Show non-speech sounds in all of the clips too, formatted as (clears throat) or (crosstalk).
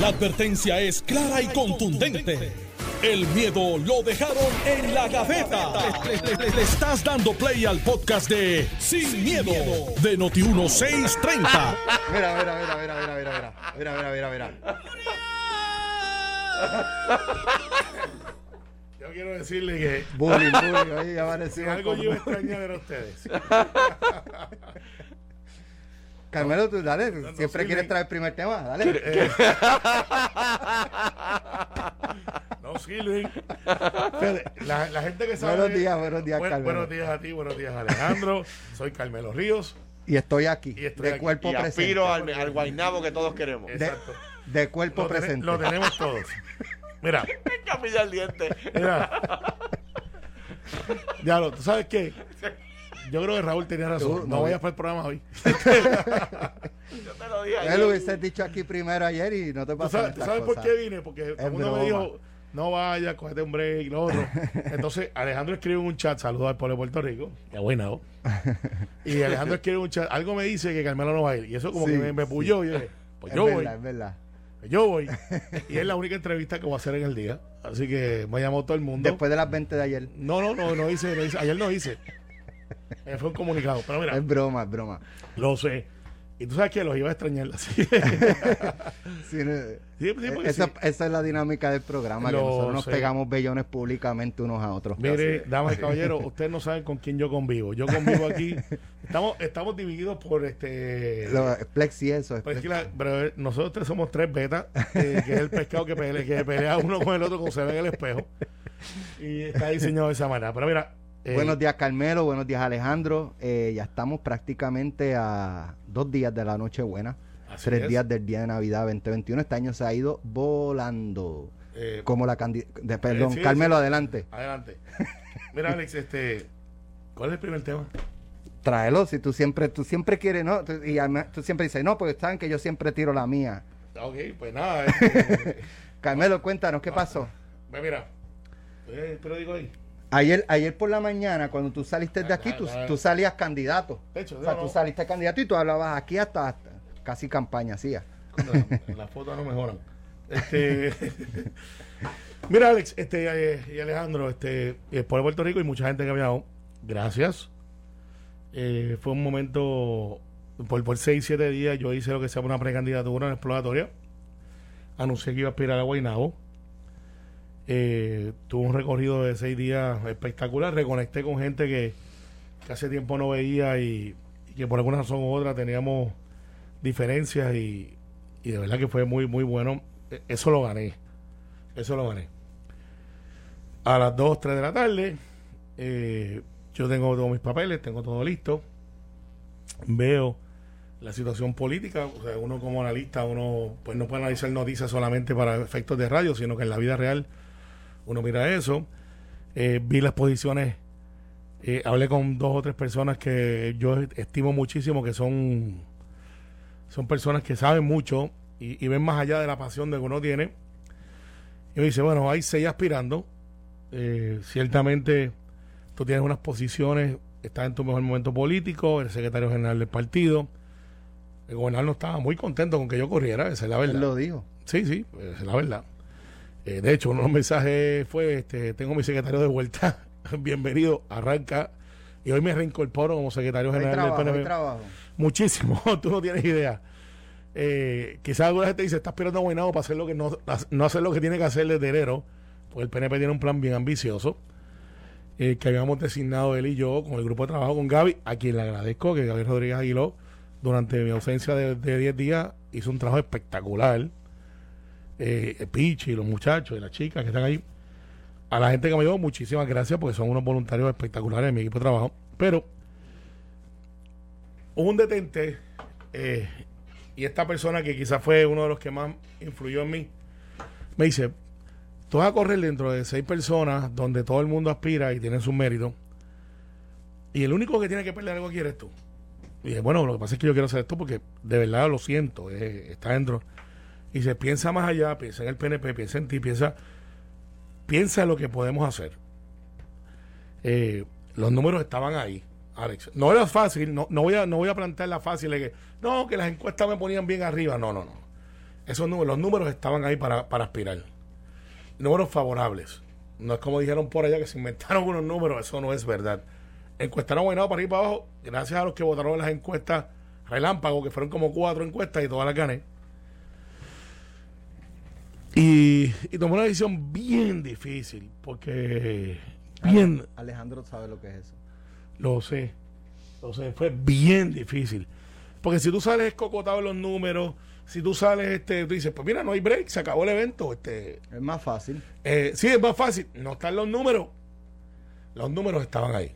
La advertencia es clara y contundente. El miedo lo dejaron en la gaveta. Le, le- le estás dando play al podcast de Sin, miedo, de Noti1630. Mira, mira, mira, mira, mira, mira, mira, mira, mira, mira, mira. Yo quiero decirle que Bullying, bullying, ahí apareció. algo yo a extrañar era ustedes. (laughs) Carmelo, tú dale, no, siempre sí, quieres sí. traer el primer tema, dale. Eh, (laughs) no sirven. Fíjate, La, la gente que sabe. Buenos días, buenos días, Buen- Carmelo. Buenos días a ti, buenos días, Alejandro. Soy Carmelo Ríos. Y estoy aquí, Y estoy de aquí. cuerpo Y presente. aspiro al, al guainabo que todos queremos. De, Exacto. de cuerpo Lo, presente. lo tenemos todos. Mira, (laughs) Camilla al diente. mira. (laughs) Ya lo, ¿tú sabes qué? Yo creo que Raúl tenía razón. No no, vayas para el programa hoy. (laughs) Yo te lo dije Él lo hubiese dicho aquí primero ayer y no te ¿Tú pasó sabes, tú sabes por qué vine? Porque todo el mundo me dijo, no vaya, cógete un break, lo otro. Entonces, Alejandro escribe un chat, saludos al pueblo de Puerto Rico. Qué buena, ¿no? Y Alejandro escribe en un chat, algo me dice que Carmelo no va a ir. Y eso como Sí, que me, me sí. puyó. Y yo dije, pues Es yo voy, verdad, es verdad. pues yo voy. Y es la única entrevista que voy a hacer en el día. Así que me llamó todo el mundo. Después de las 20 de ayer. No, no, no, no hice, no hice. Ayer no hice. (laughs) Eh, fue un comunicado. Pero mira, Es broma, es broma. lo sé. Y tú sabes que los iba a extrañar. (laughs) Así. Sí, no- Sí, esa, sí. esa es la dinámica del programa, que Lo nosotros nos sé. pegamos bellones públicamente unos a otros. Mire, damas y caballeros, (laughs) ustedes no saben con quién yo convivo. Yo convivo aquí. Estamos, estamos divididos por este. Lo- Plexi eso. es Pero, es que Plexi. la- pero nosotros tres somos tres betas, eh, que es el pescado que pelea, que pelea uno con el otro como se ve en el espejo. Y está diseñado de esa manera. Pero mira. Eh, Buenos días Carmelo, buenos días Alejandro. Eh, ya estamos prácticamente a dos días de la Nochebuena, tres es. días del día de Navidad 2021. Este año se ha ido volando. Eh, Como la candidata... Perdón, sí, Carmelo, sí. adelante. Adelante. Mira, Alex, este. ¿Cuál es el primer tema? Tráelo, si tú siempre, tú siempre quieres, ¿no? Y además, tú siempre dices, no, porque saben que yo siempre tiro la mía. Ok, pues nada. (laughs) Carmelo, cuéntanos, ¿qué pasó? pues mira. Te lo digo ahí. Ayer, ayer por la mañana, cuando tú saliste de aquí, tú, tú salías candidato. De hecho, O sea, no, tú saliste candidato y tú hablabas aquí hasta, hasta casi campaña hacías. Las fotos no mejoran. Este, (laughs) mira, Alex, este eh, y Alejandro, este, por Puerto Rico y mucha gente que ha viajado. Gracias. Eh, fue un momento, por, por 6, 7 días, yo hice lo que se llama una precandidatura, una exploratoria. Anuncié que iba a aspirar a Guaynabo. Eh, tuve un recorrido de 6 días espectacular. Reconecté con gente que, hace tiempo no veía y, y que por alguna razón u otra teníamos diferencias y, y de verdad que fue muy, muy bueno. E- Eso lo gané. Eso lo gané. A las 2, 3 de la tarde, eh, yo tengo todos mis papeles, tengo todo listo. Veo la situación política. O sea, uno como analista, uno pues no puede analizar noticias solamente para efectos de radio, sino que en la vida real uno mira eso. Eh, vi las posiciones, eh, hablé con dos o tres personas que yo estimo muchísimo que son son personas que saben mucho y, y ven más allá de la pasión de que uno tiene. Y me dice, bueno, hay seis aspirando. Eh, ciertamente tú tienes unas posiciones, estás en tu mejor momento político, el secretario general del partido. El gobernador no estaba muy contento con que yo corriera, esa es la verdad. Él lo dijo. Sí, sí, esa es la verdad. Eh, de hecho, uno de los mensajes fue, este, tengo mi secretario de vuelta, (laughs) bienvenido, arranca. Y hoy me reincorporo como secretario Hay general trabajo, del PNP. trabajo. Muchísimo, (laughs) tú no tienes idea. Eh, quizás alguna gente dice, está esperando a para hacer lo que no, no hacer lo que tiene que hacer desde enero, pues el PNP tiene un plan bien ambicioso, eh, que habíamos designado él y yo con el grupo de trabajo con Gaby, a quien le agradezco que Gaby Rodríguez Aguiló, durante mi ausencia de de 10 días, hizo un trabajo espectacular. Eh, Pichi los muchachos y las chicas que están ahí. A la gente que me ayudó, muchísimas gracias porque son unos voluntarios espectaculares en mi equipo de trabajo. Pero un detente eh, y esta persona que quizás fue uno de los que más influyó en mí, me dice, tú vas a correr dentro de seis personas donde todo el mundo aspira y tiene sus méritos y el único que tiene que perder algo aquí eres tú. Y dije, bueno, lo que pasa es que yo quiero hacer esto porque de verdad lo siento, eh, está dentro. Y se piensa más allá, piensa en el PNP, piensa en ti, piensa, piensa en lo que podemos hacer. Eh, los números estaban ahí, Alex. No era fácil, no, no voy a, no voy a plantear la fácil de que, no, que las encuestas me ponían bien arriba. No, no, no. Esos números, los números estaban ahí para, para aspirar. Números favorables. No es como dijeron por allá que se inventaron (laughs) unos números, eso no es verdad. Encuestaron Guaynabo para ir para abajo, gracias a los que votaron en las encuestas relámpago, que fueron como cuatro encuestas y todas las gané. Y, y tomé una decisión bien difícil, porque bien, Alejandro sabe lo que es eso. lo sé, lo sé, fue bien difícil. Porque si tú sales escocotado en los números, si tú sales, este, tú dices, pues mira, no hay break, se acabó el evento, este, Es más fácil. eh, sí, es más fácil. No están los números. Los números estaban ahí.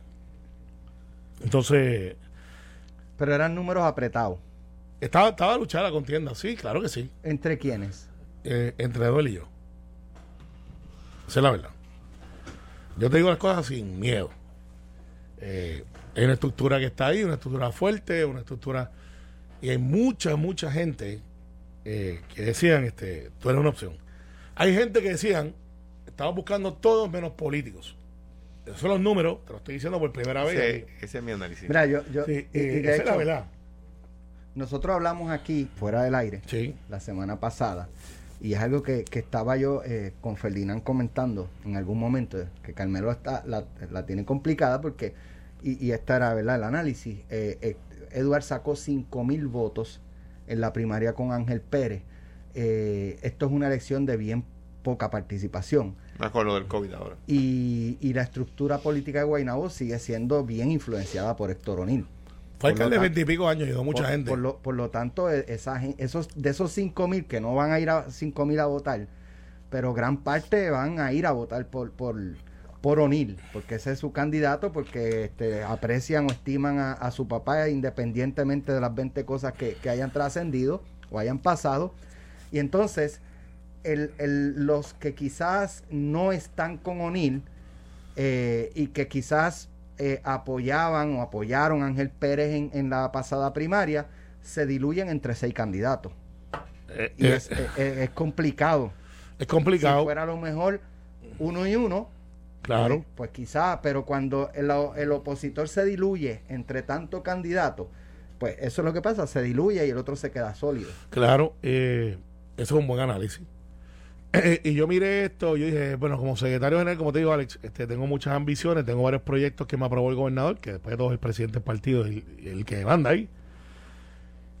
Entonces, Pero eran números apretados. estaba, estaba luchada la contienda. Sí, claro que sí. ¿Entre quiénes? Eh, entre Eduel y yo. Esa es la verdad. Yo te digo las cosas sin miedo. Eh, hay una estructura que está ahí, una estructura fuerte, una estructura. Y hay mucha, mucha gente eh, que decían: este, tú eres una opción. Hay gente que decían: estamos buscando todos menos políticos. Esos son los números, te lo estoy diciendo por primera vez. Sí, ese es mi análisis. Mira, yo, yo Sí, y- y de esa es la verdad. nosotros hablamos aquí fuera del aire Sí. la semana pasada y es algo que, que estaba yo eh, con Ferdinand comentando en algún momento que Carmelo está la, la tiene complicada porque y, y esta era verdad el análisis. Eh, eh, Eduard sacó 5 mil votos en la primaria con Ángel Pérez. Eh, esto es una elección de bien poca participación. Con lo del COVID ahora. y, y la estructura política de Guaynabo sigue siendo bien influenciada por Héctor O'Neill Fue alcalde de veintipico años, ayudó mucha por, gente. Por lo, por lo tanto, e- esa, esos, de esos 5 mil que no van a ir a 5 mil a votar, pero gran parte van a ir a votar por, por, por O'Neill, porque ese es su candidato, porque este, aprecian o estiman a, a su papá independientemente de las 20 cosas que, que hayan trascendido o hayan pasado. Y entonces, el, el- los que quizás no están con O'Neill eh, y que quizás eh, apoyaban o apoyaron a Ángel Pérez en, en la pasada primaria, se diluyen entre seis candidatos. Eh, Y eh, es, es- es- es complicado. es complicado. Si fuera a lo mejor uno y uno, claro. pues, pues quizás, pero cuando el, el opositor se diluye entre tantos candidatos, pues eso es lo que pasa, se diluye y el otro se queda sólido. Claro, eh, eso es un buen análisis. (clears throat) Y yo miré esto, yo dije, bueno, como secretario general, como te digo, Alex, este, tengo muchas ambiciones, tengo varios proyectos que me aprobó el gobernador, que después de todo es el presidente del partido el, el que manda ahí.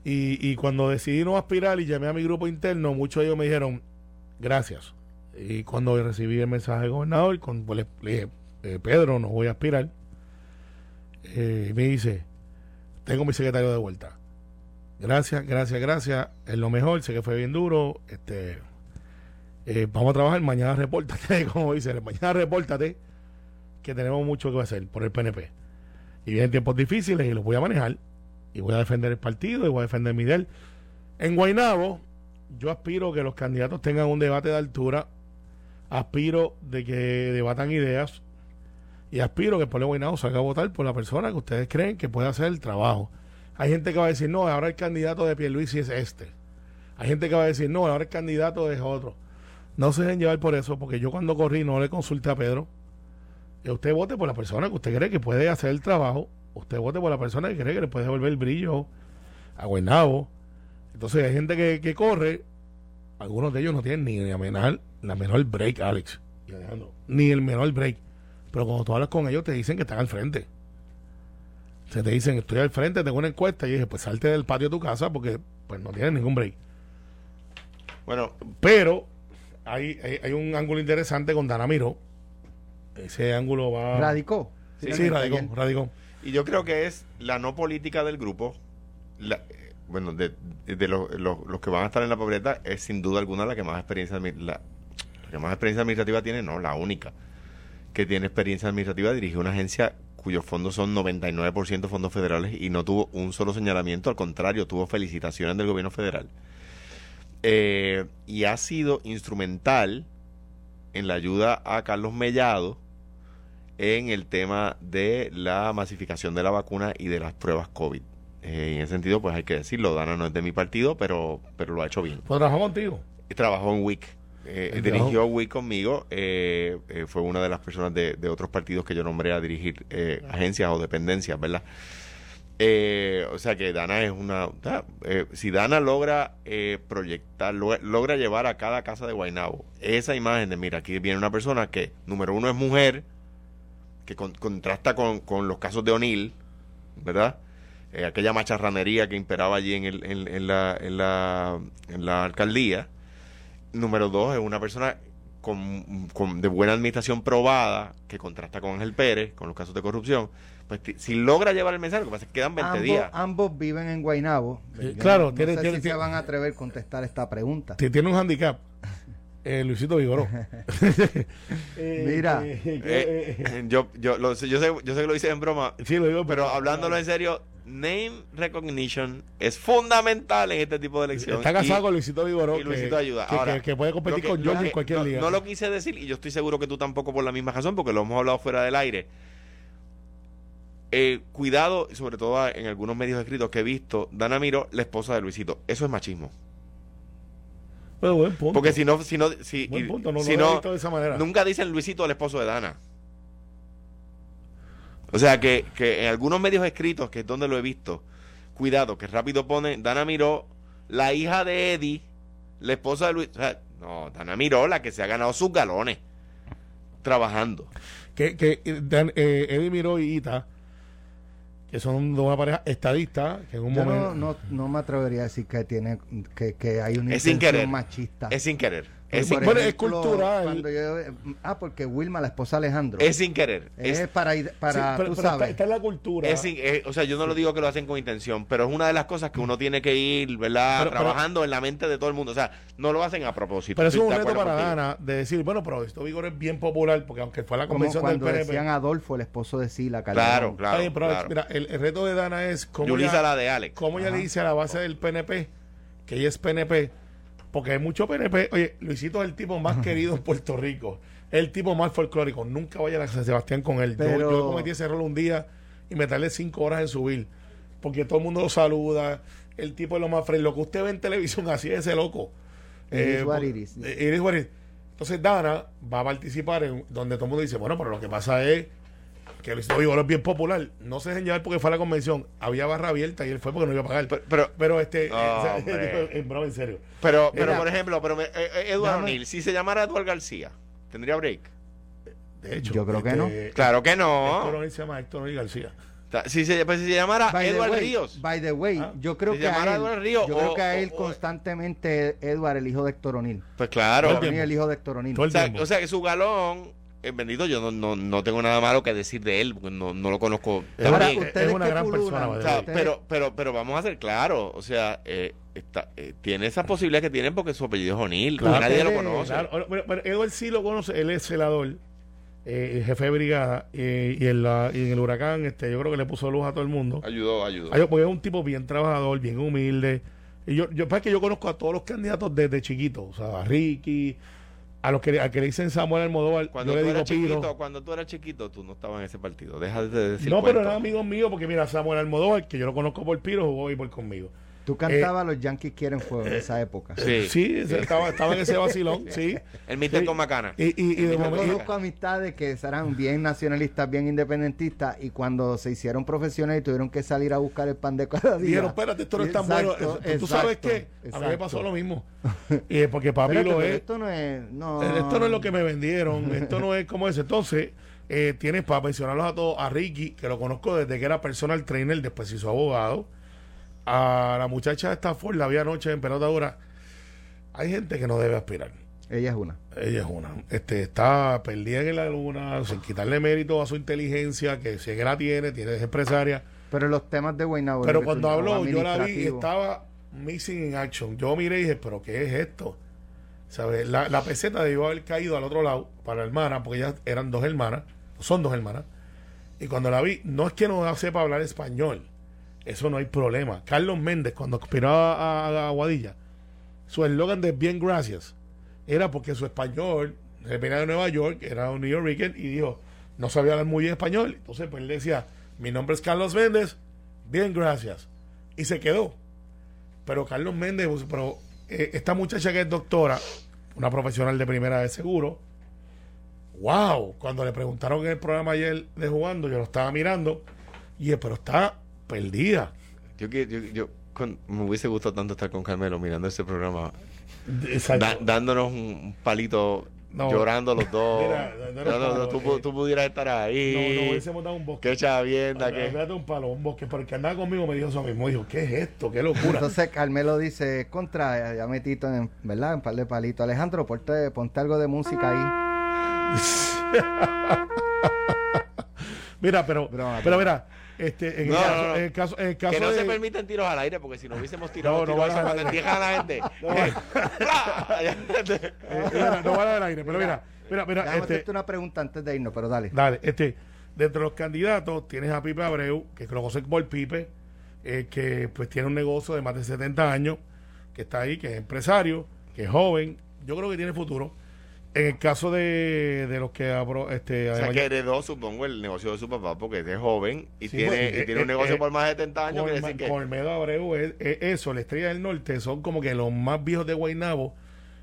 Y, y cuando decidí no aspirar y llamé a mi grupo interno, muchos de ellos me dijeron, gracias. Y cuando recibí el mensaje del gobernador, con, pues, le, dije, eh, Pedro, no voy a aspirar. Eh, me dice, tengo mi secretario de vuelta. Gracias, gracias, gracias. Es lo mejor, sé que fue bien duro. Este, eh, vamos a trabajar, mañana repórtate, (laughs) como dice, mañana repórtate, que tenemos mucho que hacer por el PNP. Y vienen tiempos difíciles y los voy a manejar. Y voy a defender el partido y voy a defender mi del. En Guaynabo, yo aspiro que los candidatos tengan un debate de altura. Aspiro de que debatan ideas. Y aspiro que el pueblo de salga a votar por la persona que ustedes creen que puede hacer el trabajo. Hay gente que va a decir, no, ahora el candidato de Pierluisi es este. Hay gente que va a decir, no, ahora el candidato es otro. No se dejen llevar por eso, porque yo cuando corrí no le consulté a Pedro. Y usted vote por la persona que usted cree que puede hacer el trabajo. Usted vote por la persona que cree que le puede devolver el brillo a Guaynabo. Entonces hay gente que, que corre. Algunos de ellos no tienen ni la menor, la menor break, Alex. y Alejandro, Ni el menor break. Pero cuando tú hablas con ellos te dicen que están al frente. Se te dicen, estoy al frente, tengo una encuesta. Y dije, pues salte del patio de tu casa porque pues no tienes ningún break. Bueno, Pero hay, hay, hay un ángulo interesante con Dana Miró. Ese ángulo va. ¿Radicó? Sí, sí, radicó, radicó. y yo creo que es la no política del grupo. la- eh, bueno, de, de los, los- los que van a estar en la pobreza es sin duda alguna la que más experiencia la que más experiencia administrativa tiene, no, la única que tiene experiencia administrativa dirige una agencia cuyos fondos son 99% fondos federales y no tuvo un solo señalamiento, al contrario, tuvo felicitaciones del gobierno federal. Eh, y ha sido instrumental en la ayuda a Carlos Mellado en el tema de la masificación de la vacuna y de las pruebas COVID. Eh, en ese sentido, pues hay que decirlo, Dana no es de mi partido, pero, pero lo ha hecho bien. Pues trabajó contigo. Trabajó en WIC. Eh, dirigió WIC conmigo. eh, eh, fue una de las personas de, de otros partidos que yo nombré a dirigir eh, agencias o dependencias, ¿verdad? Eh, o sea que Dana es una... eh, si Dana logra eh, proyectar, lo- logra llevar a cada casa de Guaynabo esa imagen de, mira, aquí viene una persona que, número uno, es mujer, que con- contrasta con, con los casos de O'Neill, ¿verdad? Eh, aquella macharranería que imperaba allí en, el- en la, en, la, en la alcaldía. Número dos, es una persona con, con- de buena administración probada, que contrasta con Ángel Pérez, con los casos de corrupción. Pues si logra llevar el mensaje, lo que pasa es que quedan 20 ambos, días. ambos viven en Yo claro, no, tiene- sé tiene- si tiene- se van a atrever a contestar esta pregunta. Ti- Tiene un handicap. Eh, Luisito Vigoró. (laughs) (laughs) Eh, Mira. eh, yo, yo, lo yo, sé, yo sé que lo hice en broma, sí, lo digo, pero hablándolo en serio, name recognition es fundamental en este tipo de elecciones. Está casado Y- con Luisito Vigoró. y Luisito que, ayuda. Ahora, que- que puede competir con George en cualquier no, liga. No lo quise decir y yo estoy seguro que tú tampoco por la misma razón, porque lo hemos hablado fuera del aire. Eh, cuidado, sobre todo en algunos medios escritos que he visto, Dana Miro, la esposa de Luisito. Eso es machismo. Bueno, buen punto. Porque si no, si no, si, Buen punto, no si lo he no, visto de esa manera. nunca dicen Luisito el esposo de Dana. O sea que, que en algunos medios escritos, que es donde lo he visto, cuidado, que rápido ponen Dana Miró, la hija de Eddie, la esposa de Luis. O sea, no, Dana Miró, la que se ha ganado sus galones trabajando. que, que eh, Dan- eh, Eddie Miró y Ita, que son dos parejas estadistas, que en un Yo momento. no, no, no me atrevería a decir que tiene que, que hay una Es sin querer. machista. Es sin querer. Es Bueno, es cultural. cuando yo- ah, porque Wilma, la esposa de Alejandro, es sin querer. es, Es, para, para Sí, pero, tú pero está, sabes. está en la cultura. es sin- es- o sea, yo no lo digo que lo hacen con intención, pero es una de las cosas que uno tiene que ir, ¿verdad? Pero- pero- Trabajando en la mente de todo el mundo. O sea, no lo hacen a propósito. pero es un reto para contigo. Dana de decir, bueno, pero esto Vigor es bien popular, porque aunque fue a la como convención del cuando PNP. decían Adolfo, el esposo de Sila Claro, Calderón. claro. Pero claro. mira, el, el reto de Dana es cómo Yulisa ella, la de Alex. cómo ella Ajá. le dice a la base del PNP que ella es PNP, porque hay mucho PNP. Oye, Luisito es el tipo más querido en Puerto Rico, es el tipo más folclórico. Nunca vaya a San Sebastián con él. Yo- Pero- Yo, cometí ese error un día y me tardé cinco horas en subir, porque todo el mundo lo saluda. El tipo es lo más fresco. Lo que usted ve en televisión, así es ese loco. It is what por- it is. eh, it is what it is. Entonces Dana va a participar en donde todo el mundo dice, bueno, pero lo que pasa es que Luisito Vigoró es bien popular. No se dejen llevar porque fue a la convención. Había barra abierta y él fue porque no iba a pagar. Pero, pero, Pero este, Oh, (laughs) o sea, hombre. (laughs) en broma, en serio. pero, pero, por ejemplo, pero me- eh, eh, Eduardo O'Neill, si se llamara Eduardo García, ¿tendría break? De hecho, Yo creo que no. Claro que Héctor no. O'Neill se llama Héctor O'Neill García. Si se, pues, si se llamara By way, Ríos. By the way, Ah, yo creo se que a llamara él, Ríos yo o- creo que a él o- o- constantemente Edward, el hijo de Héctor O'Neill. Pues claro. El O'Neill, tiempo. el hijo de Héctor O'Neill. O sea, tiempo. o sea, que su galón, bendito, yo no, no, no tengo nada malo que decir de él, porque no, no lo conozco Ahora, ustedes Es una gran pululan, persona, O sea, pero, pero, pero vamos a ser claros, o sea, eh, está, eh, tiene esas posibilidades que tiene porque su apellido es O'Neill, Claro. nadie lo conoce. Claro, bueno, bueno, Edward sí lo conoce, él es celador, eh, jefe de brigada, eh, y, en la, y en el huracán, este, yo creo que le puso luz a todo el mundo. Ayudó, ayudó. Ay, porque es un tipo bien trabajador, bien humilde. Y yo, yo es que yo conozco a todos los candidatos desde chiquito, o sea, a Ricky, a los que, a que le dicen Samuel Almodóvar, Cuando yo le digo Piro. chiquito, cuando tú eras chiquito, tú no estabas en ese partido. Deja de decir No, pero eran amigos míos, porque mira, Samuel Almodóvar, que yo lo conozco por Piro, jugó béisbol conmigo. Tú cantabas Los Yankees quieren fuego en esa época. Sí. Sí, Estaba, estaba en ese vacilón, sí. El Mister Sí. con Macana. Y, y, y de momento, conozco amistades que eran bien nacionalistas, bien independentistas, y cuando se hicieron profesionales y tuvieron que salir a buscar el pan de cada día. dijeron, espérate, esto no es tan bueno. Exacto, Tú- sabes exacto, que a mí me exacto. pasó lo mismo. Y es porque papi Espérate, lo es. Esto no es. No. Eh, Esto no es lo que me vendieron, esto no es como eso. Entonces, eh, tienes para mencionarlos a todos, a Ricky, que lo conozco desde que era personal trainer, después se hizo abogado. A la muchacha de Stafford, la vi anoche en pelota dura. Hay gente que no debe aspirar. Ella es una. Ella es una. Este, está perdida en la luna, sin quitarle mérito a su inteligencia, que si es que la tiene, tiene es empresaria. Pero los temas de Guaynabo. Pero cuando habló, yo la vi y estaba missing in action. Yo miré y dije, ¿pero qué es esto? ¿Sabes? La, la peseta debió haber caído al otro lado para la hermana, porque ellas eran dos hermanas, son dos hermanas. Y cuando la vi, no es que no sepa hablar español, eso no hay problema. Carlos Méndez, cuando aspiraba a, a Aguadilla, su eslogan de bien gracias era porque su español, él venía de Nueva York, era un New Yorker, y dijo, no sabía hablar muy bien español. Entonces, pues él decía, mi nombre es Carlos Méndez, bien gracias. Y se quedó. Pero Carlos Méndez, pues, pero eh, esta muchacha que es doctora, una profesional de primera de seguro, wow, cuando le preguntaron en el programa ayer de jugando, yo lo estaba mirando, y dije, pero está perdida. Yo, que- yo, yo con- me hubiese gustado tanto estar con Carmelo mirando ese programa, da- dándonos un palito, No. llorando los (laughs) dos. Mira, No, no, no, tú, eh. tú pudieras estar no, ahí. no hubiésemos dado un bosque. Qué chavienda, que. Un palo, un bosque, porque andaba conmigo me dijo eso mismo. Dijo, ¿qué es esto? ¿Qué locura? Entonces Carmelo dice, contra, ya metito en, ¿verdad? Un par de palitos. Alejandro, ponte, ponte algo de música ahí. (laughs) mira, pero, Broma, pero mira, este, en, No, el caso, no, no. en el caso, en el caso Que no de, se permiten tiros al aire, porque si no hubiésemos tirado No, no tiros van cuando entierran a la gente. (laughs) No va (laughs) (laughs) a dar aire, pero mira, mira, mira, Déjame este, hacerte una pregunta antes de irnos, pero dale. Dale, este, dentro de los candidatos tienes a Pipe Abreu, que lo conoce por Pipe, eh, que pues tiene un negocio de más de 70 años, que está ahí, que es empresario, que es joven, yo creo que tiene futuro. En el caso de, de los que abro, este, O sea, que heredó, supongo, el negocio de su papá porque es joven y Sí, tiene, pues, y eh, tiene un eh, negocio eh, por más de 70 años. Colma- decir que. Colmedo Abreu, es, es eso, la estrella del norte, son como que los más viejos de Guaynabo.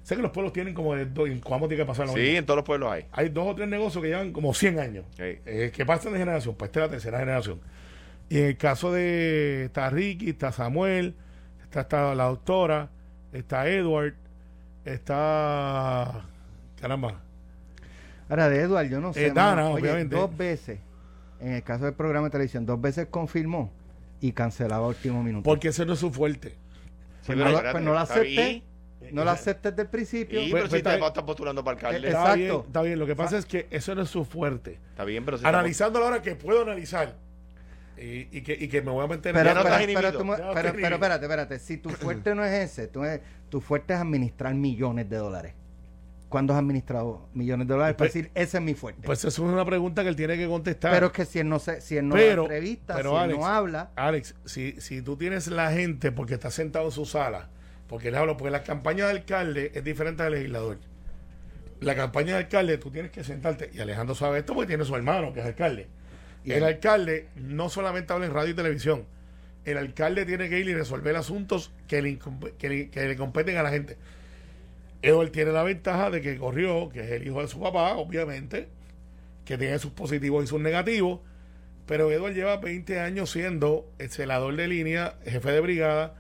Sé que los pueblos tienen como de dos, ¿cuánto tiene que pasar? Sí, mismo? en todos los pueblos hay. Hay dos o tres negocios que llevan como 100 años. Sí. eh, que pasan de generación, pues esta es la tercera generación. Y en el caso de está Ricky, está Samuel, está, está la doctora, está Edward, está caramba, Ahora, de Eduard, yo no sé. Eh, Dana, mano. Oye, obviamente. Dos veces, en el caso del programa de televisión, dos veces confirmó y cancelaba a último minuto. porque ese no es su fuerte. Sí, Pues no, lo- espérate, pues no lo está acepté. No lo acepté desde el principio. Y, Pues- pero pues si te está- estás postulando para alcalde. Eh, Está Exacto. bien, está bien. Lo que pasa es que eso no es su fuerte. Está bien, pero si Analizando ahora que puedo analizar y, y que, y que me voy a meter Pero, no pero, pero, tú pero- pero espérate, espérate. Si tu fuerte no es ese, tu, tu fuerte es administrar millones de dólares. ¿Cuándo has administrado millones de dólares? Para Pues- decir, ese es mi fuerte. Pues eso es una pregunta que él tiene que contestar. pero es que si él no, se, si él no Pero- da entrevistas, pero, si él no habla, Alex, si, si tú tienes la gente porque está sentado en su sala, porque le hablo, porque la campaña de alcalde es diferente al legislador. La campaña de alcalde, tú tienes que sentarte, y Alejandro sabe esto porque tiene su hermano, que es alcalde. Y el alcalde no solamente habla en radio y televisión, el alcalde tiene que ir y resolver asuntos que le, que le, que le competen a la gente. Edward tiene la ventaja de que corrió, que es el hijo de su papá, obviamente, que tiene sus positivos y sus negativos, pero Edward lleva 20 años siendo el celador de línea, jefe de brigada,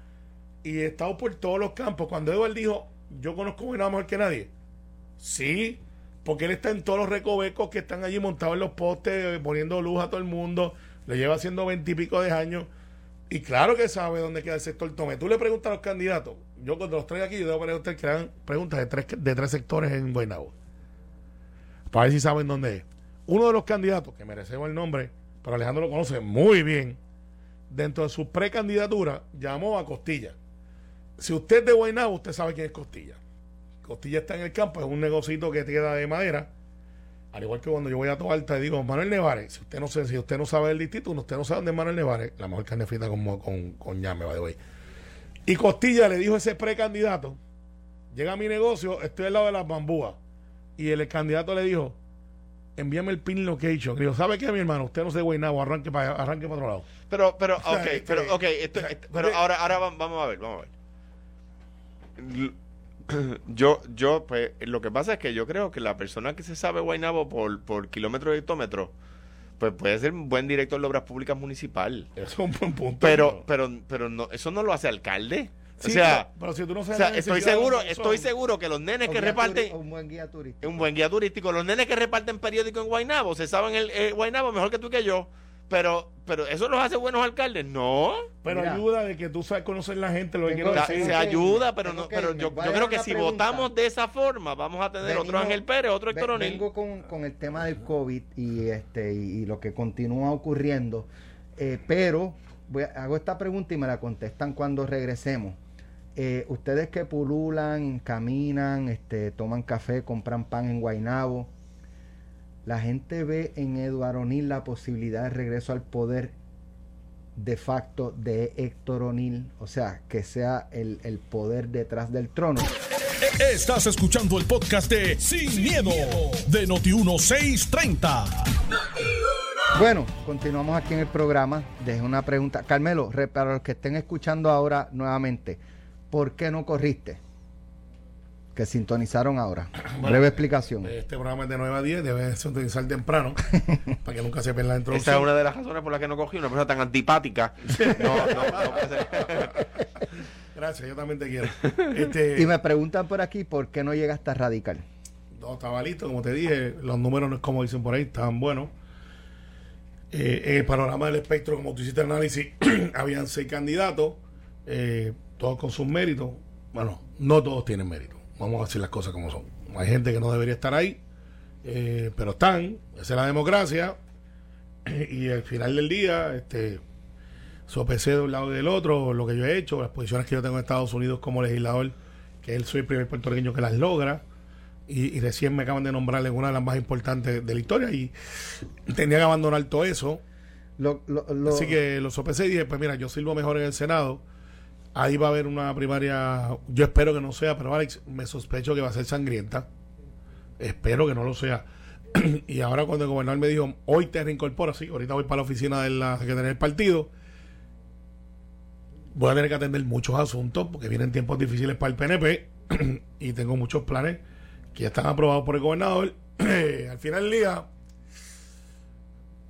y ha estado por todos los campos. Cuando Edward dijo, yo conozco Guaynabo mejor que nadie, sí, porque él está en todos los recovecos que están allí montados en los postes, poniendo luz a todo el mundo, le lleva haciendo 20 y pico de años, y claro que sabe dónde queda el sector Tome. Tú le preguntas a los candidatos, yo cuando los traigo aquí, yo debo preguntar que hagan preguntas de tres, de tres sectores en Guaynabo, para ver si saben dónde es. Uno de los candidatos, que merecemos el nombre, pero Alejandro lo conoce muy bien, dentro de su precandidatura, llamó a Costilla. Si usted es de Guaynabo, usted sabe quién es Costilla. Costilla está en el campo, es un negocito que queda de madera. Al igual que cuando yo voy a Toalta y digo, Manuel Nevares, si usted no sabe, si usted no sabe el distrito, usted no sabe dónde es Manuel Nevares, la mejor carne frita con, con, con llame, by the way. Y Costilla le dijo a ese precandidato, llega a mi negocio, estoy al lado de las bambúas. Y el candidato le dijo, envíame el pin location. Le digo, ¿sabe qué, mi hermano? Usted no se Guaynabo, arranque para arranque para otro lado. Pero, pero, (laughs) ok, este- pero, ok, esto- esto- pero ahora, ahora va- vamos a ver, vamos a ver. Yo, yo, pues, lo que pasa es que yo creo que la persona que se sabe Guaynabo por, por kilómetro de hectómetro, pues puede ser un buen director de obras públicas municipal. Eso es un buen punto. Pero, pero, pero no, eso no lo hace alcalde. Sí, o sea, pero, pero si tú no o sabes sea, la estoy seguro, estoy seguro que los nenes que reparten, un buen guía turístico. un buen guía turístico, los nenes que reparten periódico en Guaynabo, se saben el eh, Guaynabo mejor que tú que yo. Pero, pero eso los hace buenos alcaldes, no. Pero Mira. ayuda de que tú sabes conocer la gente, lo que quiero decir. se ayuda, pero no, pero yo, yo creo que si pregunta. votamos de esa forma, vamos a tener otro Ángel Pérez, otro Héctor O'Neill. Vengo con, con el tema del COVID y este y, y lo que continúa ocurriendo. Eh, pero voy a- hago esta pregunta y me la contestan cuando regresemos. Eh, ustedes que pululan, caminan, este, toman café, compran pan en Guainabo, la gente ve en Eduardo O'Neill la posibilidad de regreso al poder de facto de Héctor O'Neill, o sea, que sea el, el poder detrás del trono. Estás escuchando el podcast de Sin, miedo, de Noti1630. Bueno, continuamos aquí en el programa. Deje una pregunta. Carmelo, para los que estén escuchando ahora nuevamente, ¿por qué no corriste? Que sintonizaron ahora. (clears throat) Bueno, Breve explicación. Este programa es de 9 a 10, debe sintonizar temprano (laughs) para que nunca se pierda la Esa introducción. es una de las razones por las que no cogí una persona tan antipática. No, no, no puede ser. (laughs) Gracias, yo también te quiero. Este, Y me preguntan por aquí por qué no llega hasta radical. No, estaba listo, como te dije, los números no es como dicen por ahí, estaban buenos. Eh, en el panorama del espectro, como tú hiciste el análisis, (clears throat) habían seis candidatos, eh, todos con sus méritos. Bueno, no todos tienen mérito, vamos a decir las cosas como son. Hay gente que no debería estar ahí, eh, pero están, esa es la democracia, (clears throat) y al final del día, este sopesé de un lado y del otro lo que yo he hecho, las posiciones que yo tengo en Estados Unidos como legislador, que él soy el primer puertorriqueño que las logra, y, y recién me acaban de nombrar en una de las más importantes de la historia, y tenía que abandonar todo eso. Lo- lo- lo- Así que lo sopesé y dije, pues mira, yo sirvo mejor en el Senado. Ahí va a haber una primaria, yo espero que no sea, pero Alex, me sospecho que va a ser sangrienta. Espero que no lo sea. (clears throat) y ahora cuando el gobernador me dijo, hoy te reincorporas, sí, ahorita voy para la oficina de la Secretaría del Partido, voy a tener que atender muchos asuntos porque vienen tiempos difíciles para el PNP (clears throat) y tengo muchos planes que ya están aprobados por el gobernador. (clears throat) Al final del día,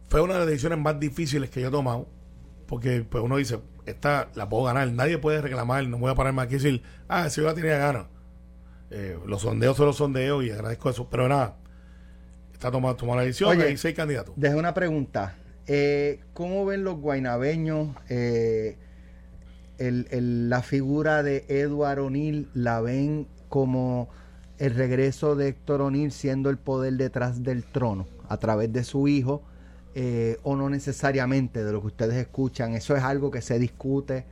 fue una de las decisiones más difíciles que yo he tomado. Porque pues uno dice, esta la puedo ganar. Nadie puede reclamar, no voy a pararme aquí y decir, ah, si yo la tenía ganas. Eh, los sondeos son los sondeos y agradezco eso. Pero nada, está tomada tomada la decisión. Oye, hay seis candidatos. Dejé una pregunta. Eh, ¿Cómo ven los guainabeños eh, el- el- la figura de Edward O'Neill? ¿La ven como el regreso de Héctor O'Neill siendo el poder detrás del trono a través de su hijo? Eh, ¿O no necesariamente de lo que ustedes escuchan? Eso es algo que se discute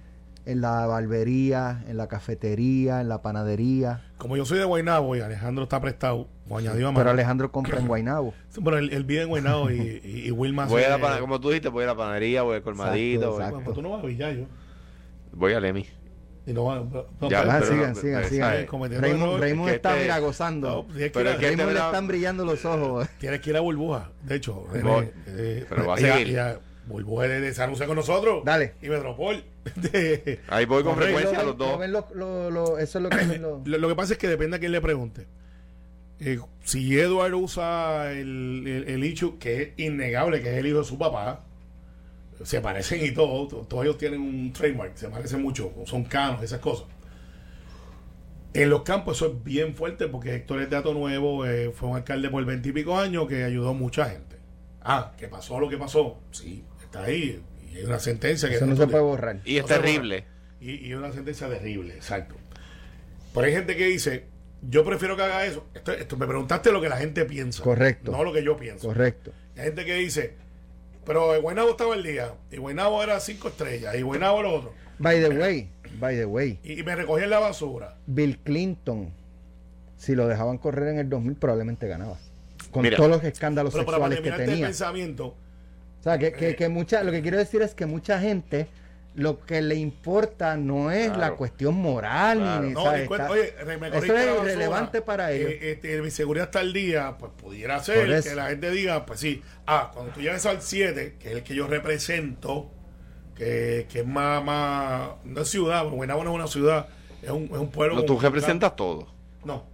en la barbería, en la cafetería, en la panadería. Como yo soy de Guaynabo y Alejandro está prestado, o añadió a Pero. Alejandro compra en Guainabo. Bueno, él, él vive en Guaynabo y, y, y Wilma Voy a la como tú dijiste, voy a la panadería, voy al colmadito, Exacto, voy, exacto. Bueno, pues tú no vas a Villayo. voy al EMI. Y no vas no, Ya, pero- Ah, pero sigan, sigan, pero, sigan. cometiendo Raymond, error, Raymond es que está, este- mira, No, que Pero es que Raymond este le están brillando los ojos. (laughs) Tienes que ir a Burbuja. De hecho, René, eh, Pero va a seguir. ella- Burbuja de San José con nosotros. Dale. Y Metropol. (laughs) De- Ahí voy con frecuencia Lo- los dos. lo eso es lo que (coughs) lo- que pasa es que depende a quién le pregunte. Eh, si Edward usa el, el, el hecho, que es innegable que es el hijo de su papá, se parecen y todo, to- todos ellos tienen un trademark, se parecen mucho, son canos, esas cosas. En los campos eso es bien fuerte porque Héctor es de Ato Nuevo, eh, fue un alcalde por veintipico años que ayudó a mucha gente. Ah, que pasó lo que pasó, sí, está ahí. Y hay una sentencia que eso no se puede borrar. Y es No terrible. y, y una sentencia terrible, exacto. Pero hay gente que dice, yo prefiero que haga eso. Esto, esto- me preguntaste lo que la gente piensa. Correcto. No lo que yo pienso. Correcto. Hay gente que dice, pero Guaynabo estaba el día, y Guaynabo era cinco estrellas, y Guaynabo lo otro. By the way, by the way, Y, y me recogían la basura. Bill Clinton, si lo dejaban correr en el 2000, probablemente ganaba. Con Mira. todos los escándalos Pero para sexuales que terminar este tenía. pensamiento, O sea, que, que, que mucha, lo que quiero decir es que mucha gente lo que le importa no es la cuestión moral Claro. ni no, oye, me eso es irrelevante para ellos. eh, este, mi seguridad está al día, pues pudiera ser que la gente diga, pues sí, ah, cuando tú llegues al 7, que es el que yo represento, que, que es más, más, no es ciudad, Guaynabo no es una ciudad, es un, es un pueblo. No, tú representas todo. No,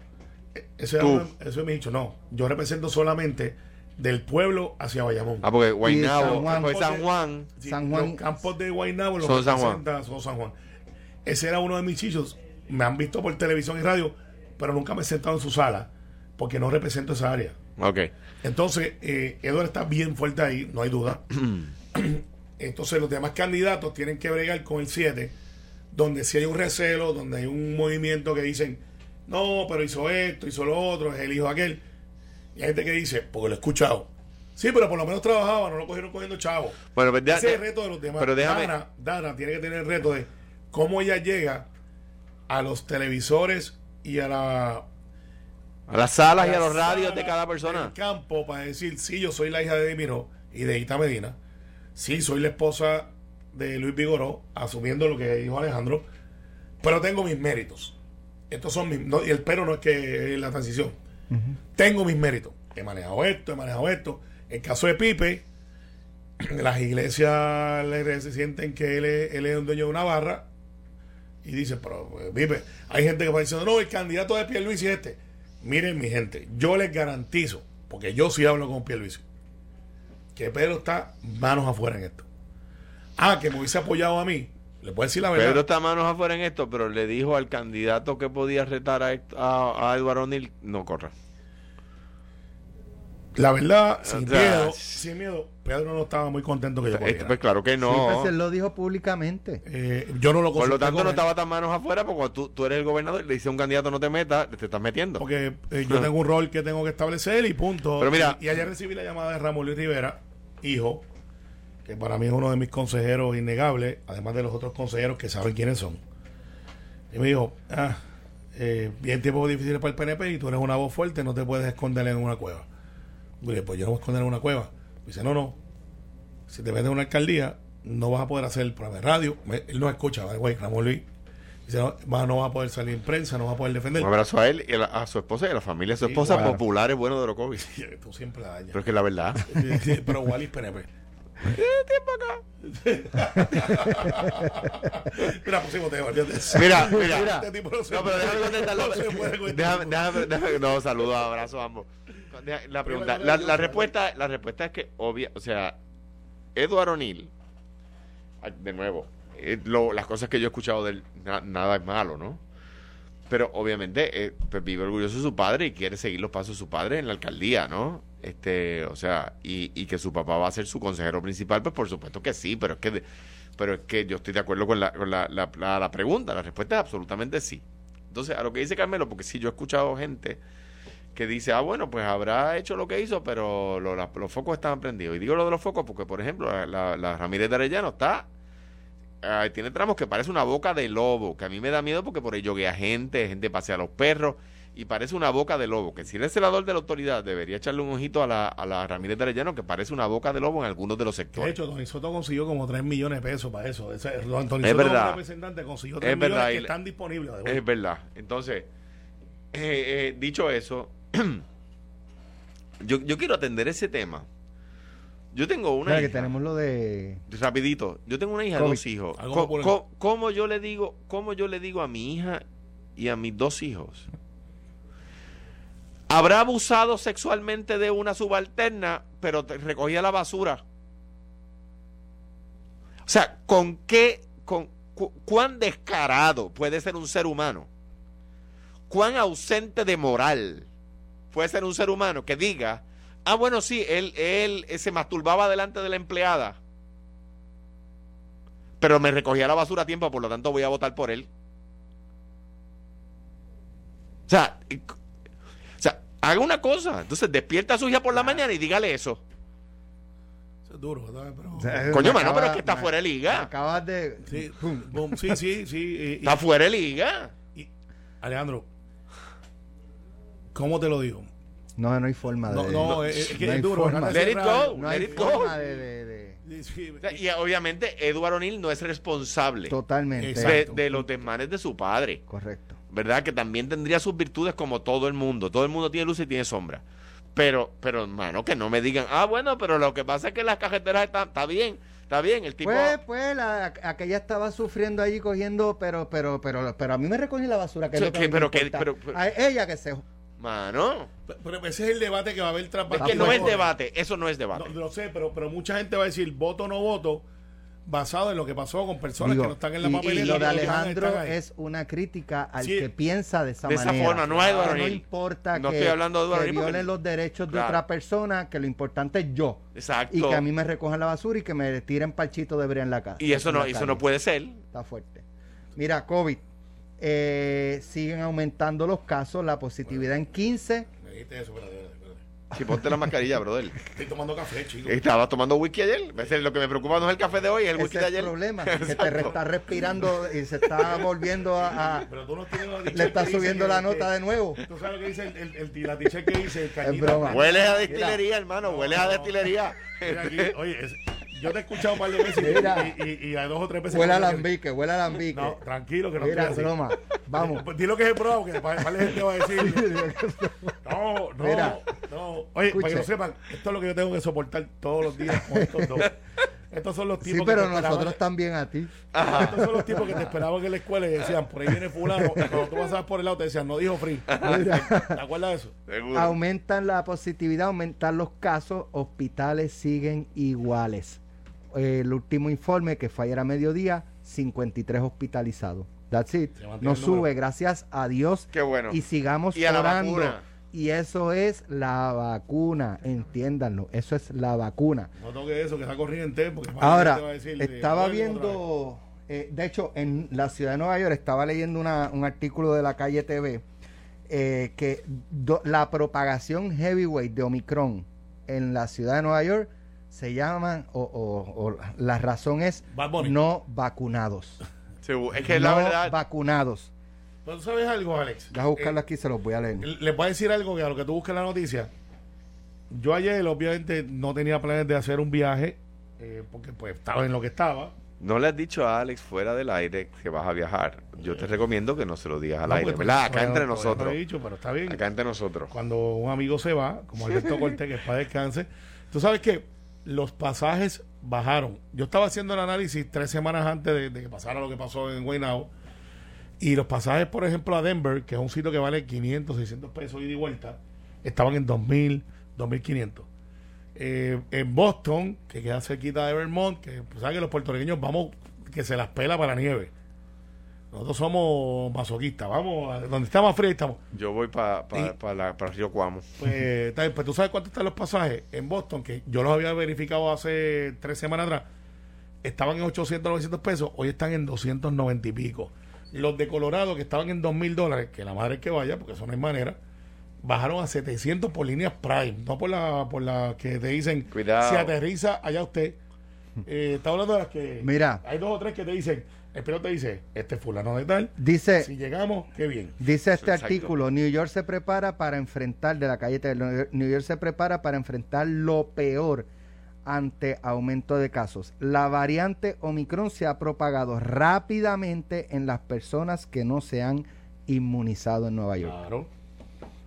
E- eso, Tú. eso me he dicho, no, yo represento solamente del pueblo hacia Bayamón. Ah, porque San Guaynabo, Juan. pues San Juan. San Juan- Los campos de Guaynabo los Son San Juan. representa- son San Juan. Ese era uno de mis chichos. Me han visto por televisión y radio, pero nunca me he sentado en su sala porque no represento esa área. Ok. Entonces, eh, Edward está bien fuerte ahí, no hay duda. (clears throat) Entonces, los demás candidatos tienen que bregar con el 7, donde si hay un recelo, donde hay un movimiento que dicen, no, pero hizo esto, hizo lo otro, es el hijo aquel. Y hay gente que dice, porque lo he escuchado. Sí, pero por lo menos trabajaba, no lo cogieron cogiendo chavo. Bueno, pues, Ese es el reto de los demás. pero déjame- Dana, Dana tiene que tener el reto de cómo ella llega a los televisores y a la a las salas y a los radios de cada persona. campo para decir, sí, yo soy la hija de Dimiro y de Ita Medina. Sí, soy la esposa de Luis Vigoró, asumiendo lo que dijo Alejandro, pero tengo mis méritos. Estos son mis. no, y el pero no es que es la transición. Tengo mis méritos. He manejado esto, he manejado esto. El caso de Pipe, (clears throat) las iglesias le se sienten que él es, un dueño de una barra. y dice, pero eh, vive, hay gente que va diciendo, no, el candidato de Pierluisi es este. Miren, mi gente, yo les garantizo, porque yo sí hablo con Pierluisi, que Pedro está manos afuera en esto. Ah, que me hubiese apoyado a mí. Le puedo decir la verdad. Pedro está manos afuera en esto, pero le dijo al candidato que podía retar a, a, a Eduardo O'Neill, no corra. La verdad, sin O sea, miedo, sin miedo, Pedro no estaba muy contento que yo Este, corriera. pues claro que Sí, pues no. él lo dijo públicamente. Eh, yo no lo Por lo tanto, no él, estaba tan manos afuera, porque cuando tú, tú eres el gobernador y le dices a un candidato no te metas, te estás metiendo. Porque eh, yo (laughs) tengo un rol que tengo que establecer y punto. Pero mira- y, y ayer recibí la llamada de Ramón Luis Rivera, hijo, que para mí es uno de mis consejeros innegables, además de los otros consejeros que saben quiénes son. Y me dijo, ah, eh, bien tiempos difíciles para el PNP y tú eres una voz fuerte, no te puedes esconder en una cueva. Y le dije, pues yo no me voy a esconder en una cueva. Me dice, no, no, si te metes en una alcaldía, no vas a poder hacer el programa de radio. Me- él no escucha, way, Ramón Luis. Dice, no, va- no vas a poder salir en prensa, no vas a poder defender. Un abrazo a él y a, la- a su esposa y a la familia de su Sí, esposa, claro. populares, bueno de Orocovis. Sí, (laughs) Tú siempre la dañas. Pero es que la verdad. Sí, Pero Wally es (laughs) PNP. Mira, pusimos tema. eso. Mira, mira. Este tipo no se No, pero déjame contestarlo. no se puede Déjame, déjame, déjame- no, saludos, abrazos a ambos. La pregunta, la, la respuesta, la respuesta es que obvia, o sea, Eduardo O'Neill, de nuevo, eh, lo- las cosas que yo he escuchado de él, na- nada es malo, ¿no? Pero obviamente eh, pues vive orgulloso de su padre y quiere seguir los pasos de su padre en la alcaldía, ¿no? Este, o sea, y, y que su papá va a ser su consejero principal, pues por supuesto que sí, pero es que, pero es que yo estoy de acuerdo con la, con la, la, la- la pregunta, la respuesta es absolutamente sí. Entonces, a lo que dice Carmelo, porque sí, yo he escuchado gente que dice, ah, bueno, pues habrá hecho lo que hizo, pero los focos estaban prendidos. Y digo lo de los focos porque, por ejemplo, la Ramírez de Arellano está, tiene tramos que parece una boca de lobo, que a mí me da miedo porque por ahí yoguea gente, gente pasea a los perros, y parece una boca de lobo, que si eres senador de la autoridad debería echarle un ojito a la, a la Ramírez de Arellano, que parece una boca de lobo en algunos de los De sectores. hecho, Tony Soto consiguió como 3 millones de pesos para eso. Tony Soto, Es verdad. como representante, consiguió 3 Es millones verdad, que están disponibles. de Es verdad. Entonces, eh, eh, dicho eso, (clears throat) yo, yo quiero atender ese tema. Yo tengo una Mira que hija. tenemos lo de... Rapidito, yo tengo una hija de COVID. dos hijos. Algo Co- popular. co- ¿Cómo yo le digo, cómo yo le digo a mi hija y a mis dos hijos? Habrá abusado sexualmente de una subalterna, pero te recogía la basura. O sea, ¿con qué, con cu- cuán descarado puede ser un ser humano? ¿Cuán ausente de moral puede ser un ser humano que diga, ah, bueno, sí, él, él eh, se masturbaba delante de la empleada, pero me recogía la basura a tiempo, por lo tanto voy a votar por él? O sea, o sea, haga una cosa. Entonces despierta a su hija por la mañana y dígale eso. Eso es duro, ¿sabes? Pero, o sea, Coño, mano, pero es que está me- fuera de liga. Acabas de... sí, boom, sí, sí, sí. y- y- Está fuera de liga. y- Alejandro, ¿cómo te lo digo? No, no hay forma de... No, no, es, es que no hay es duro. forma. acá Let it go. No hay Let it go. forma de... de- sea, Y obviamente Eduardo O'Neill no es responsable Totalmente. De, de los desmanes de su padre. Correcto. ¿Verdad? Que también tendría sus virtudes como todo el mundo. Todo el mundo tiene luz y tiene sombra. Pero, pero, hermano, que no me digan, ah, bueno, pero lo que pasa es que las cajeteras están, está bien, está bien, el tipo... Pues, pues, la, aquella estaba sufriendo allí cogiendo, pero, pero, pero, pero a mí me recoge la basura. Que es lo pero que- importa. pero- pero- A ella que se... Mano, Pero ese es el debate que va a haber tras es que no es debate, eso no es debate. No, lo sé, pero, pero mucha gente va a decir voto o no voto basado en lo que pasó con personas Digo, que no están en la y- papeleta. y, lo de Alejandro es una crítica al Sí. que piensa de esa De esa manera. forma, no a Eduardo Que no importa No que, estoy hablando de Eduardo que violen los derechos de Claro. otra persona, que lo importante es yo. Exacto. Y que a mí me recojan la basura y que me tiren parchito de brea en la casa. Y eso no, eso no puede ser. Está fuerte. Mira, COVID. Eh, siguen aumentando los casos, la positividad en 15. Me dijiste eso, espérate, espérate. Si ponte la mascarilla, brother. Estoy tomando café, chico. Estaba tomando whisky ayer. Lo que me preocupa no es el café de hoy, es el whisky Ese de es el ayer. problema, (laughs) que te Exacto. re- está respirando y se está (laughs) volviendo a... a- Pero tú no tienes la le está subiendo la nota de nuevo. Tú sabes lo que dice el, el, el, la que dice el cañita. broma. Hueles a destilería, hermano. Hueles a no. destilería. Mira aquí, oye, es- yo te he escuchado un par de veces Mira. y, y, y a dos o tres veces. Huele alambique, huele a alambique. No, tranquilo, que no Mira, estoy así. broma. Vamos. Pues di lo que es el programa, porque para, para la gente va a decir. No, no, Mira. no. Oye, para que lo sepan, esto es lo que yo tengo que soportar todos los días con estos dos. estos son los Sí, tipos que pero te nosotros también a ti. Estos son los tipos que te esperaban en la escuela y decían, por ahí viene fulano. Y cuando tú pasabas por el lado te decían, no dijo free. (laughs) ¿Te acuerdas de eso? Seguro. Aumentan la positividad, aumentan los casos, hospitales siguen iguales. El último informe que fue ayer a mediodía, 53 hospitalizados. That's it. No sube, gracias a Dios. Qué bueno. Y sigamos Y orando. Y eso es la vacuna, entiéndanlo. Eso es la vacuna. No toque eso, que está corriente. Porque Ahora, gente va a decir, estaba viendo, eh, de hecho, en la ciudad de Nueva York, estaba leyendo una- un artículo de la calle TV eh, que do- la propagación heavyweight de Omicron en la ciudad de Nueva York se llama, o, o- o la razón es no vacunados. (laughs) Es que no la verdad. vacunados. Pero tú sabes algo, Alex. Deja buscarlo Eh, aquí, se los voy a leer. Les voy a decir algo que a lo que tú busques la noticia. Yo ayer, obviamente, no tenía planes de hacer un viaje, eh, porque pues estaba en lo que estaba. No le has dicho a Alex fuera del aire que vas a viajar. Yo te recomiendo que no se lo digas al No, aire, porque ¿verdad? Acá todavía- entre no nosotros. lo he dicho, pero está bien. Acá entre nosotros. Cuando un amigo se va, como (laughs) Alberto Cortés, que para descanse, tú sabes que los pasajes bajaron. Yo estaba haciendo el análisis tres semanas antes de, que pasara lo que pasó en Guaynabo. Y los pasajes, por ejemplo, a Denver, que es un sitio que vale 500, 600 pesos ida y vuelta, estaban en 2000, 2500. Eh, en Boston, que queda cerquita de Vermont, que pues, sabes que los puertorriqueños vamos, que se las pela para la nieve. Nosotros somos masoquistas, vamos, a donde está más frío estamos. Yo voy para Y- para Río Cuamo. Pues, pues tú sabes cuánto están los pasajes en Boston, que yo los había verificado hace tres semanas atrás. Estaban en 800, 900 pesos, hoy están en 290 y pico. Los de Colorado, que estaban en 2 mil dólares, que la madre que vaya, porque eso no hay manera, bajaron a 700 por líneas Prime, no por la, por la que te dicen, Cuidado. si aterriza allá usted. Eh, está hablando de las que. Mira. Hay dos o tres que te dicen, el piloto te dice, este fulano de tal. Dice, Si llegamos, qué bien. Dice este Exacto. artículo, New York se prepara para enfrentar, de la calle TV, New York- New York se prepara para enfrentar lo peor ante aumento de casos. La variante Omicron se ha propagado rápidamente en las personas que no se han inmunizado en Nueva York. Claro.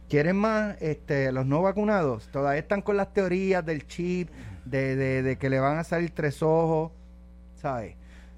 ¿Quieren más este, los no vacunados? Todavía están con las teorías del chip, de, de- de que le van a salir tres ojos, ¿sabes?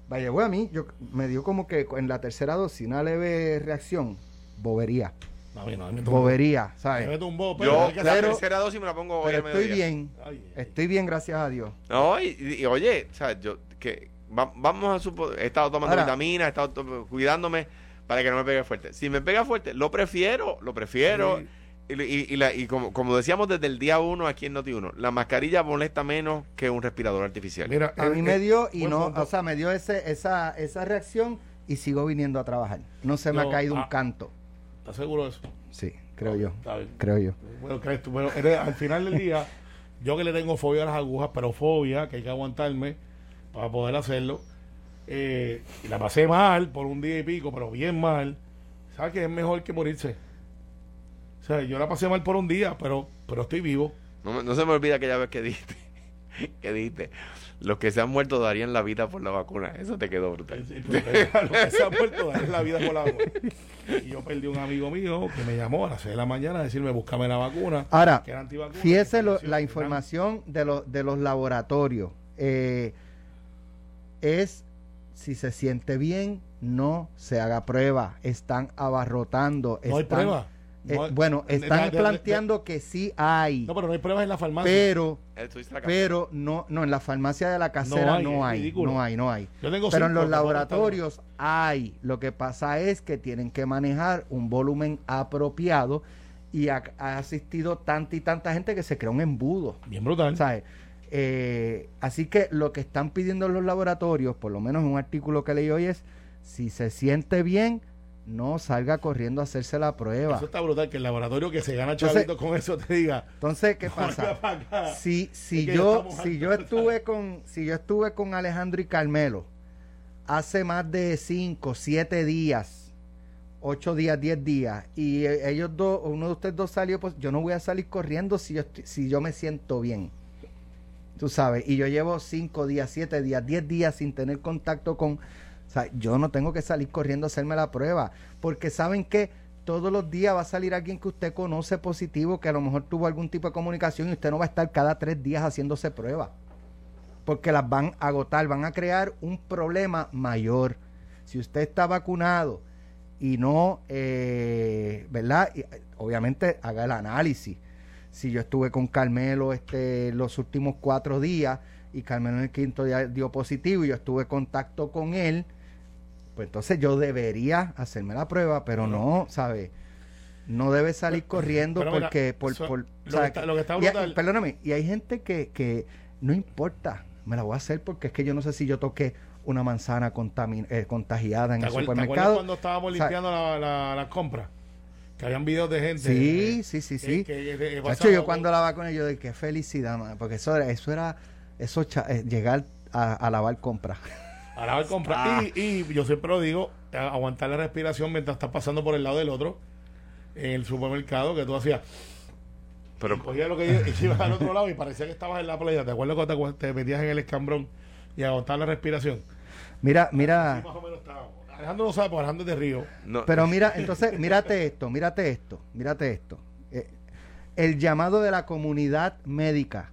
Vaya, bueno, a mí yo, me dio como que en la tercera dosis una leve reacción, bobería, No, a mí no, a mí me tumbó. bobería, Me ¿sabes? tumbó, pero Yo la tercera dosis me la pongo hoy Pero estoy mediodía. bien, Ay, estoy bien, gracias a Dios. No, y, y- y, oye, o sea, yo que va- vamos a suponer, he estado tomando Ahora- vitaminas, he estado to- cuidándome para que no me pegue fuerte. Si me pega fuerte, lo prefiero, lo prefiero. Sí. Y, y- y la- y como, como decíamos desde el día uno aquí en Noti1, la mascarilla molesta menos que un respirador artificial. Mira, A eh, mí eh, me dio y no, punto. o sea, me dio ese, esa, esa reacción y sigo viniendo a trabajar. No se me Yo- ha caído un ah. canto. ¿Estás seguro de eso? Sí, creo yo, Está bien. creo yo. Bueno, crees tú. Bueno, eres- al final del día, yo que le tengo fobia a las agujas, pero fobia, que hay que aguantarme para poder hacerlo. eh, y la pasé mal por un día y pico, pero bien mal. ¿Sabes que es mejor que morirse? O sea, yo la pasé mal por un día, pero, pero estoy vivo. No, se me olvida aquella vez que dijiste, (laughs) que dijiste, los que se han muerto darían la vida por la vacuna. Eso te quedó brutal. Sí, porque (laughs) Lo que se ha muerto es la vida por la agua. Y yo perdí un amigo mío que me llamó a las 6 de la mañana a decirme, búscame la vacuna. Ahora, que era antivacuna, Fíjese lo- que la información de, los de los laboratorios. eh, es si se siente bien, no se haga prueba. Están abarrotando. No hay prueba. Eh, No bueno, de- están de- de- planteando que sí hay, No, pero no hay pruebas en la farmacia. pero, Eh, pero no, no en la farmacia de la casera hay, no hay, no hay, no hay. Yo tengo Pero en los laboratorios hay. Lo que pasa es que tienen que manejar un volumen apropiado y ha, ha asistido tanta y tanta gente que se crea un embudo. Bien brutal. ¿sabes? Eh, así que lo que están pidiendo los laboratorios, por lo menos en un artículo que leí hoy, es si se siente bien, no salga corriendo a hacerse la prueba. Eso está brutal, que el laboratorio que se gana chavito con eso te diga. Entonces, ¿qué "No venga pasa? pa' acá". Si, si Es que yo, si yo estuve con, si yo estuve con Alejandro y Carmelo hace más de 5, 7 días, 8 días, 10 días, y eh, ellos dos, uno de ustedes dos salió, pues yo no voy a salir corriendo si yo, si yo me siento bien. Tú sabes, y yo llevo 5 días, 7 días, 10 días sin tener contacto con... O sea, yo no tengo que salir corriendo a hacerme la prueba, porque saben que todos los días va a salir alguien que usted conoce positivo, que a lo mejor tuvo algún tipo de comunicación y usted no va a estar cada tres días haciéndose prueba. porque las van a agotar, van a crear un problema mayor. Si usted está vacunado y no, eh, ¿verdad? Y, eh, obviamente haga el análisis. Si yo estuve con Carmelo este, los últimos cuatro días y Carmelo en el quinto día dio positivo y yo estuve en contacto con él, pues entonces yo debería hacerme la prueba, pero no, ¿sabe? No debe salir corriendo pero mira, porque por, por- lo ¿sabe? que está- lo que está Y hay- brutal- perdóname, y hay gente que, que no importa, me la voy a hacer porque es que yo no sé si yo toqué una manzana eh, contagiada en ¿Te el acuerdas, te supermercado. cuando estábamos O sea, limpiando la, la, la compra? Que habían videos de gente. Sí, eh, sí, sí, eh, sí. que- que- que Chacho, pasaba yo con- cuando la vacuné, yo de qué felicidad, man, porque eso era, eso era, eso cha- eh, llegar a, a lavar compras. (laughs) Ah. Y, y yo siempre lo digo, aguantar la respiración mientras estás pasando por el lado del otro en el supermercado que tú hacías. Pero Y lo que (laughs) y ibas al otro lado y parecía que estabas en la playa. ¿Te acuerdas cuando te, metías en el escambrón y aguantar la respiración? Mira, mira, más o menos estábamos. Alejandro no sabe, porque Alejandro es de Río. no, pero mira, entonces, mírate esto, mírate esto, mírate esto. Eh, el llamado de la comunidad médica,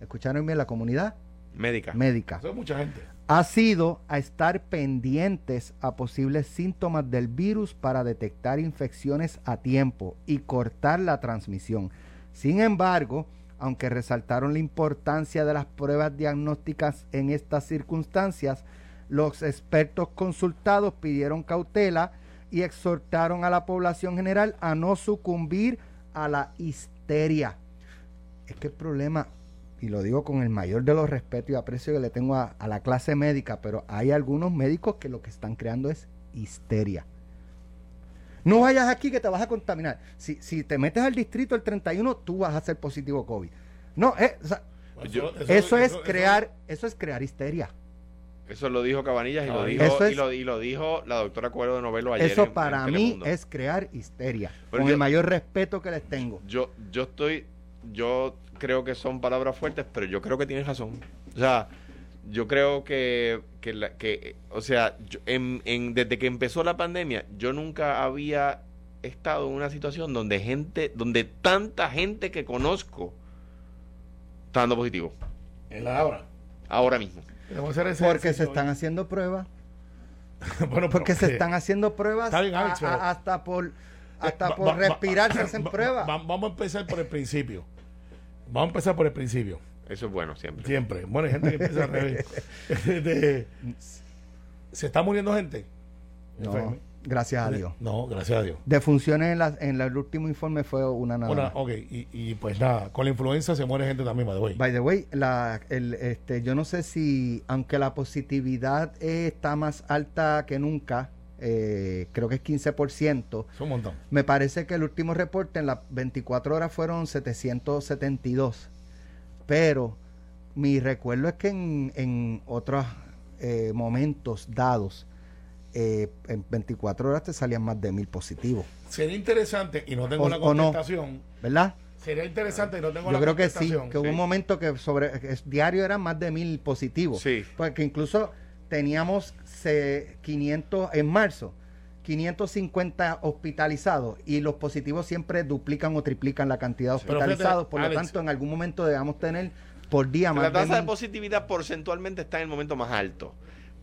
¿escucharon bien la comunidad médica. médica? Eso es mucha gente. Ha sido a estar pendientes a posibles síntomas del virus para detectar infecciones a tiempo y cortar la transmisión. Sin embargo, aunque resaltaron la importancia de las pruebas diagnósticas en estas circunstancias, los expertos consultados pidieron cautela y exhortaron a la población general a no sucumbir a la histeria. Es que el problema, y lo digo con el mayor de los respetos y aprecio que le tengo a, a la clase médica, pero hay algunos médicos que lo que están creando es histeria. No vayas aquí que te vas a contaminar. Si, si te metes al distrito el 31, tú vas a ser positivo COVID. No, eh, o sea, Yo- eso, es crear, eso es crear histeria. Eso lo dijo Cabanillas y lo dijo, es- y lo, y lo dijo la doctora Cuero de Novelo ayer. Eso en- para en mí Telemundo. es crear histeria. Pero con yo- el mayor respeto que les tengo. Yo, yo estoy, yo creo que son palabras fuertes, pero yo creo que tienes razón. O sea, yo creo que, que, la- que o sea, yo- en, en- desde que empezó la pandemia, yo nunca había estado en una situación donde gente, donde tanta gente que conozco está dando positivo. En la hora. Ahora mismo. Porque se están haciendo pruebas. (laughs) bueno, pero Porque se están haciendo pruebas bien, Alex, a- a- pero- hasta por hasta Va- por va- va- respirar se hacen va- pruebas. va- vamos a empezar por el principio. Vamos a empezar por el principio. Eso es bueno siempre. Siempre. Bueno, hay gente que empieza al revés. (laughs) Este, ¿Se está muriendo gente? No, gracias a Dios. No, gracias a Dios. De funciones en, la, en el último informe fue una nada. Una- ok, y, y pues nada, con la influenza se muere gente también, by the way. By the way, la, el, este, yo no sé si, aunque la positividad eh, está más alta que nunca, eh, creo que es 15%, Es un montón. me parece que el último reporte en las 24 horas fueron 772. Pero mi recuerdo es que en, en otros eh, momentos dados, eh, en 24 horas te salían más de mil positivos, Sería interesante, y no tengo O- la no. contestación, ¿verdad? sería interesante y no tengo la Yo creo que sí, que hubo un momento que sobre que es- diario eran más de mil positivos. Sí. Porque incluso teníamos se- 500 en marzo, 550 hospitalizados y los positivos siempre duplican o triplican la cantidad de hospitalizados. Por lo tanto, en algún momento debamos tener por día más La tasa de positividad porcentualmente está en el momento más alto.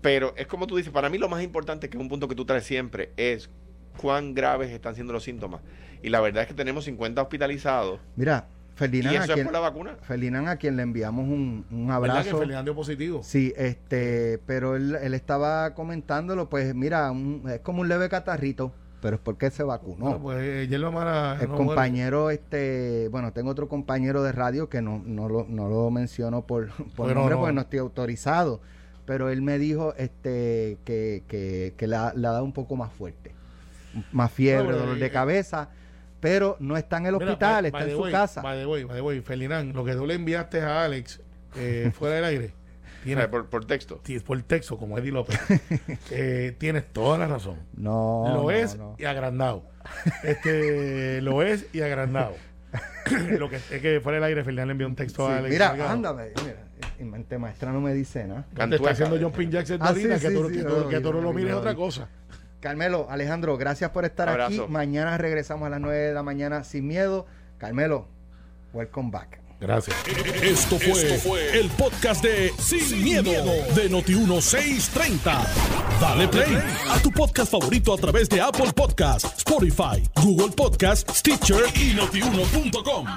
Pero es como tú dices, para mí lo más importante, que es un punto que tú traes siempre, es cuán graves están siendo los síntomas. Y la verdad es que tenemos 50 hospitalizados. Mira, Y Ferdinand, a es quien, por la vacuna. Ferdinand, a quien le enviamos un, un ¿Verdad que abrazo. Ferdinand dio positivo? Sí, este, pero él, él estaba comentándolo, pues mira, un- es como un leve catarrito, pero es porque se vacunó. Bueno, pues eh, Yerba Mara el no compañero, este, bueno, tengo otro compañero de radio que no, no, lo, no lo menciono por, (laughs) por nombre no. porque no estoy autorizado, pero él me dijo este que, que, que la, la da un poco más fuerte, más fiebre, dolor eh, de cabeza, pero no está en el Mira, hospital, by- está by en su way, casa. By the way, by the way, Ferdinand, lo que tú le enviaste a Alex eh, (laughs) fuera del aire, por, por texto. por texto, como Eddie López, (laughs) eh, tienes toda la razón. No, lo no, es no. y agrandado. Este, lo es y agrandado. (laughs) lo que es que fuera del aire, Ferdinand le envió un texto Sí, a Alex. mira, Salgado. ándame, mira, y mente maestra no me dice nada. Te está haciendo John Pin Jackson Ah, sí, que, sí, tú, sí, que tú- no, que tú no lo mires otra cosa. Carmelo, Alejandro, gracias por estar Abrazo. aquí. Mañana regresamos a las 9 de la mañana sin miedo. Carmelo, welcome back. Gracias. Esto fue, el podcast de Sin, miedo, de Noti1630. Dale play a tu podcast favorito a través de Apple Podcasts, Spotify, Google Podcasts, Stitcher y notiuno.com.